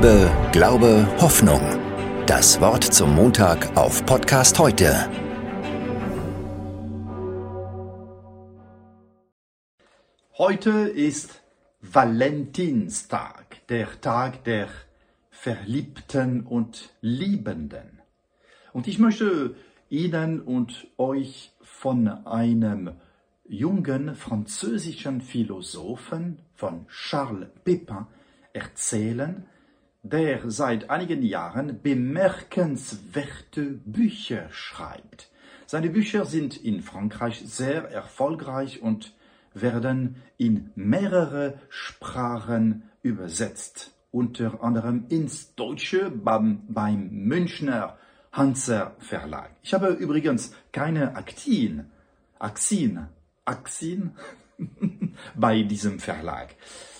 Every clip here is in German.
Liebe, Glaube, Hoffnung. Das Wort zum Montag auf Podcast heute. Heute ist Valentinstag, der Tag der Verliebten und Liebenden. Und ich möchte Ihnen und euch von einem jungen französischen Philosophen, von Charles Pépin, erzählen, der seit einigen Jahren bemerkenswerte Bücher schreibt. Seine Bücher sind in Frankreich sehr erfolgreich und werden in mehrere Sprachen übersetzt, unter anderem ins Deutsche beim, beim Münchner Hanser Verlag. Ich habe übrigens keine Aktien, Aktien, Aktien bei diesem Verlag.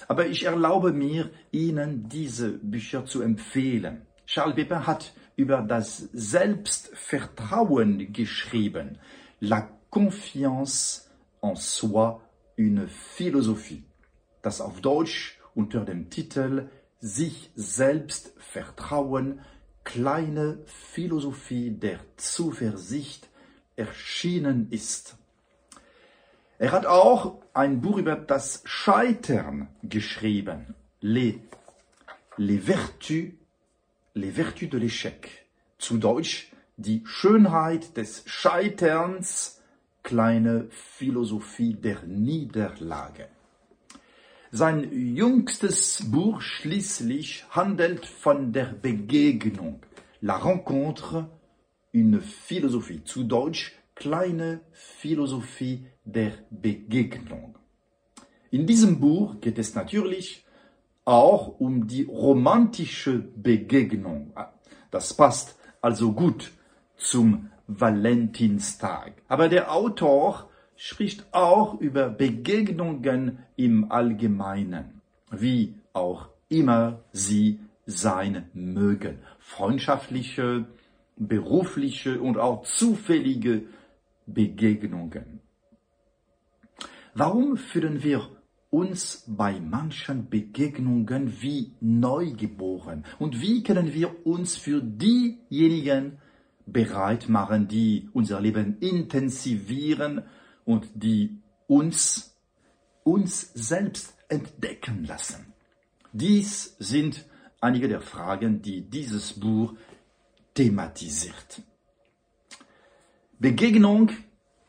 Aber ich erlaube mir, Ihnen diese Bücher zu empfehlen. Charles Pépin hat über das Selbstvertrauen geschrieben. La confiance en soi, une philosophie. Das auf Deutsch unter dem Titel Sich selbst vertrauen, kleine Philosophie der Zuversicht erschienen ist. Er hat auch ein Buch über das Scheitern geschrieben. Les, les Vertus, les Vertus de l'échec. Zu Deutsch die Schönheit des Scheiterns, kleine Philosophie der Niederlage. Sein jüngstes Buch schließlich handelt von der Begegnung. La rencontre, une philosophie. Zu Deutsch kleine Philosophie der Begegnung. In diesem Buch geht es natürlich auch um die romantische Begegnung. Das passt also gut zum Valentinstag. Aber der Autor spricht auch über Begegnungen im Allgemeinen, wie auch immer sie sein mögen. Freundschaftliche, berufliche und auch zufällige Begegnungen. Warum fühlen wir uns bei manchen Begegnungen wie neugeboren? Und wie können wir uns für diejenigen bereit machen, die unser Leben intensivieren und die uns, uns selbst entdecken lassen? Dies sind einige der Fragen, die dieses Buch thematisiert. Begegnung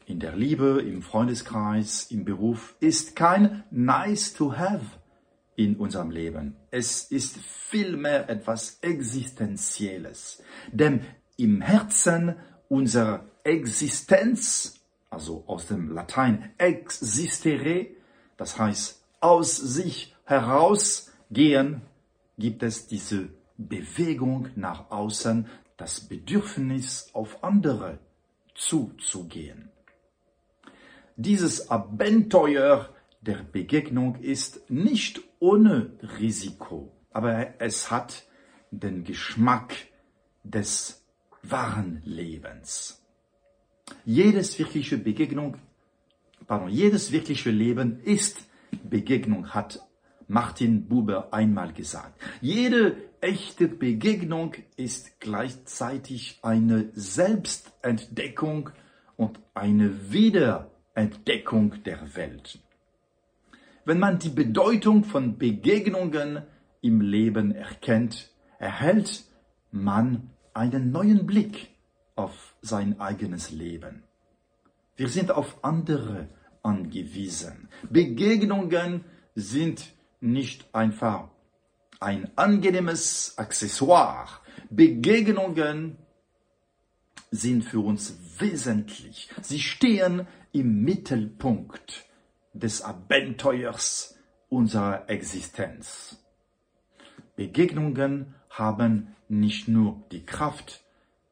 in der Liebe, im Freundeskreis, im Beruf ist kein nice to have in unserem Leben. Es ist vielmehr etwas Existenzielles. Denn im Herzen unserer Existenz, also aus dem Latein existere, das heißt aus sich herausgehen, gibt es diese Bewegung nach außen, das Bedürfnis auf andere zuzugehen. Dieses Abenteuer der Begegnung ist nicht ohne Risiko, aber es hat den Geschmack des wahren Lebens. Jedes wirkliche Begegnung, pardon, jedes wirkliche Leben ist Begegnung, hat Martin Buber einmal gesagt. Jede echte Begegnung ist gleichzeitig eine Selbstentdeckung und eine Wiederentdeckung der Welt. Wenn man die Bedeutung von Begegnungen im Leben erkennt, erhält man einen neuen Blick auf sein eigenes Leben. Wir sind auf andere angewiesen. Begegnungen sind nicht einfach ein angenehmes Accessoire. Begegnungen sind für uns wesentlich. Sie stehen im Mittelpunkt des Abenteuers unserer Existenz. Begegnungen haben nicht nur die Kraft,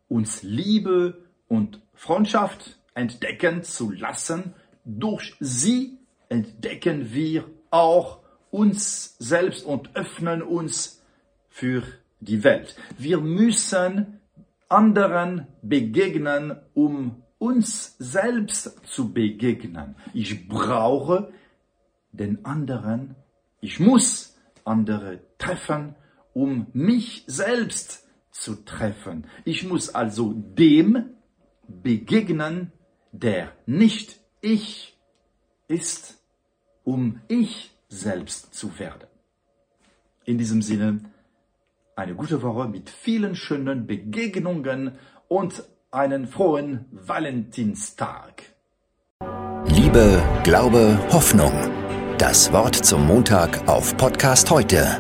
uns Liebe und Freundschaft entdecken zu lassen, durch sie entdecken wir auch uns selbst und öffnen uns für die Welt. Wir müssen anderen begegnen, um uns selbst zu begegnen. Ich brauche den anderen, ich muss andere treffen, um mich selbst zu treffen. Ich muss also dem begegnen, der nicht ich ist, um ich selbst zu werden. In diesem Sinne, eine gute Woche mit vielen schönen Begegnungen und einen frohen Valentinstag. Liebe, Glaube, Hoffnung. Das Wort zum Montag auf Podcast heute